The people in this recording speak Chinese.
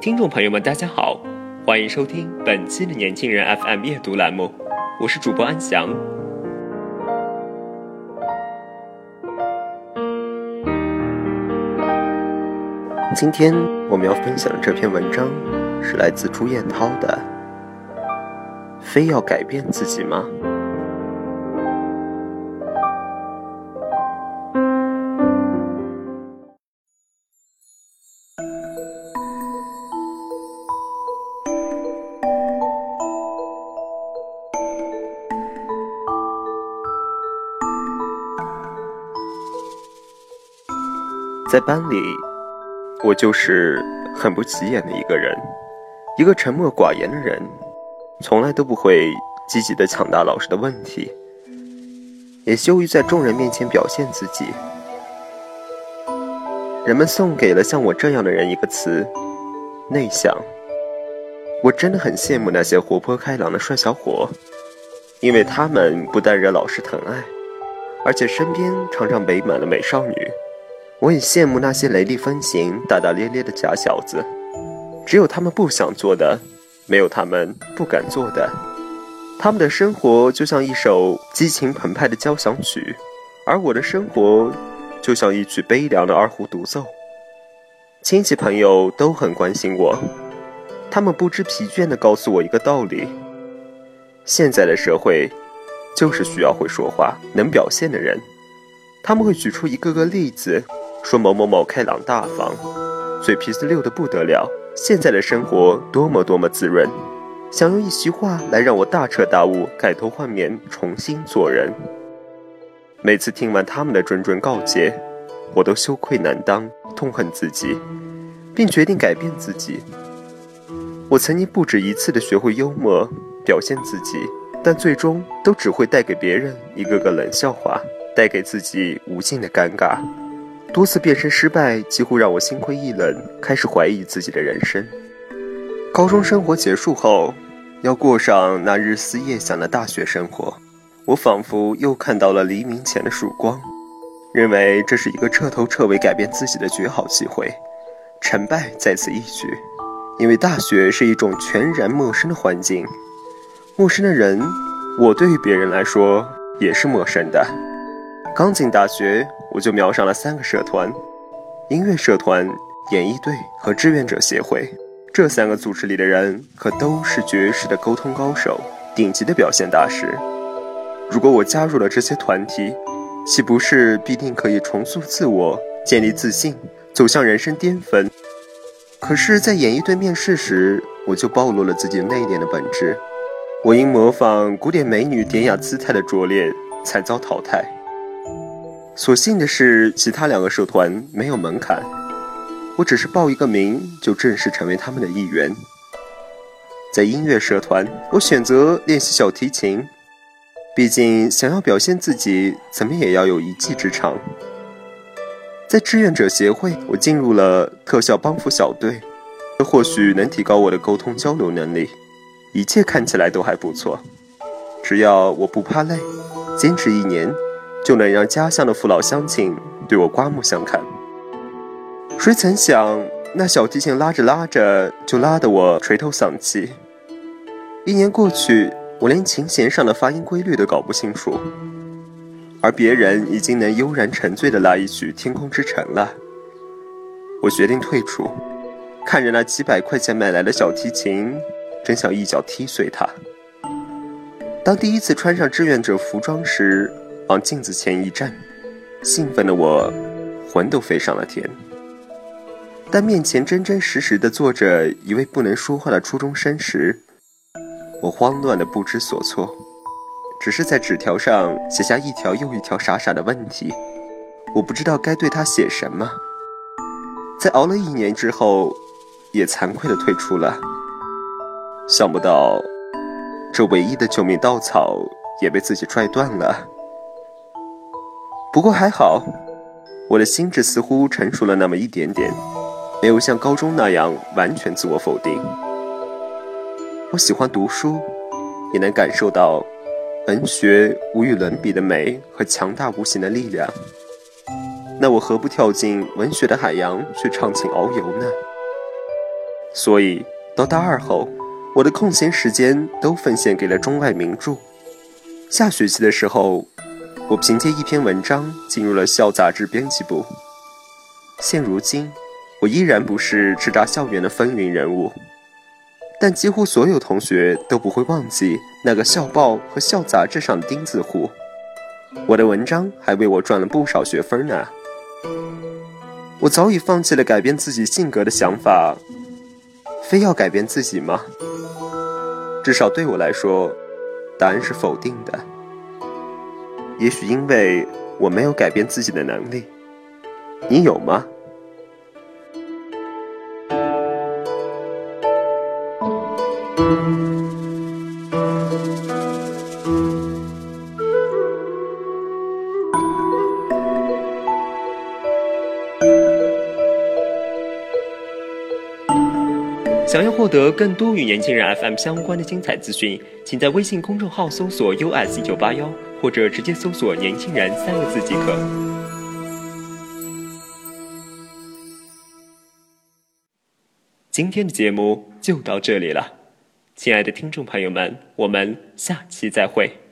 听众朋友们，大家好，欢迎收听本期的年轻人 FM 阅读栏目，我是主播安翔。今天我们要分享的这篇文章是来自朱彦涛的《非要改变自己吗》。在班里，我就是很不起眼的一个人，一个沉默寡言的人，从来都不会积极的抢答老师的问题，也羞于在众人面前表现自己。人们送给了像我这样的人一个词：内向。我真的很羡慕那些活泼开朗的帅小伙，因为他们不但惹老师疼爱，而且身边常常围满了美少女。我也羡慕那些雷厉风行、大大咧咧的假小子，只有他们不想做的，没有他们不敢做的。他们的生活就像一首激情澎湃的交响曲，而我的生活就像一曲悲凉的二胡独奏。亲戚朋友都很关心我，他们不知疲倦地告诉我一个道理：现在的社会就是需要会说话、能表现的人。他们会举出一个个例子。说某某某开朗大方，嘴皮子溜得不得了。现在的生活多么多么滋润，想用一席话来让我大彻大悟，改头换面，重新做人。每次听完他们的谆谆告诫，我都羞愧难当，痛恨自己，并决定改变自己。我曾经不止一次的学会幽默，表现自己，但最终都只会带给别人一个个冷笑话，带给自己无尽的尴尬。多次变身失败，几乎让我心灰意冷，开始怀疑自己的人生。高中生活结束后，要过上那日思夜想的大学生活，我仿佛又看到了黎明前的曙光，认为这是一个彻头彻尾改变自己的绝好机会。成败在此一举，因为大学是一种全然陌生的环境，陌生的人，我对于别人来说也是陌生的。刚进大学。我就瞄上了三个社团：音乐社团、演艺队和志愿者协会。这三个组织里的人可都是绝世的沟通高手，顶级的表现大师。如果我加入了这些团体，岂不是必定可以重塑自我、建立自信、走向人生巅峰？可是，在演艺队面试时，我就暴露了自己内敛的本质。我因模仿古典美女典雅姿态的拙劣，才遭淘汰。所幸的是，其他两个社团没有门槛，我只是报一个名就正式成为他们的一员。在音乐社团，我选择练习小提琴，毕竟想要表现自己，怎么也要有一技之长。在志愿者协会，我进入了特效帮扶小队，这或许能提高我的沟通交流能力。一切看起来都还不错，只要我不怕累，坚持一年。就能让家乡的父老乡亲对我刮目相看。谁曾想，那小提琴拉着拉着，就拉得我垂头丧气。一年过去，我连琴弦上的发音规律都搞不清楚，而别人已经能悠然沉醉地拉一曲《天空之城》了。我决定退出，看着那几百块钱买来的小提琴，真想一脚踢碎它。当第一次穿上志愿者服装时，往镜子前一站，兴奋的我魂都飞上了天。但面前真真实实的坐着一位不能说话的初中生时，我慌乱的不知所措，只是在纸条上写下一条又一条傻傻的问题。我不知道该对他写什么。在熬了一年之后，也惭愧的退出了。想不到，这唯一的救命稻草也被自己拽断了。不过还好，我的心智似乎成熟了那么一点点，没有像高中那样完全自我否定。我喜欢读书，也能感受到文学无与伦比的美和强大无形的力量。那我何不跳进文学的海洋去畅情遨游呢？所以到大二后，我的空闲时间都奉献给了中外名著。下学期的时候，我凭借一篇文章进入了校杂志编辑部。现如今，我依然不是叱咤校园的风云人物。但几乎所有同学都不会忘记那个校报和校杂志上的钉子户，我的文章还为我赚了不少学分呢。我早已放弃了改变自己性格的想法，非要改变自己吗？至少对我来说，答案是否定的。也许因为我没有改变自己的能力，你有吗？想要获得更多与年轻人 FM 相关的精彩资讯，请在微信公众号搜索 US 一九八幺，或者直接搜索“年轻人”三个字即可。今天的节目就到这里了，亲爱的听众朋友们，我们下期再会。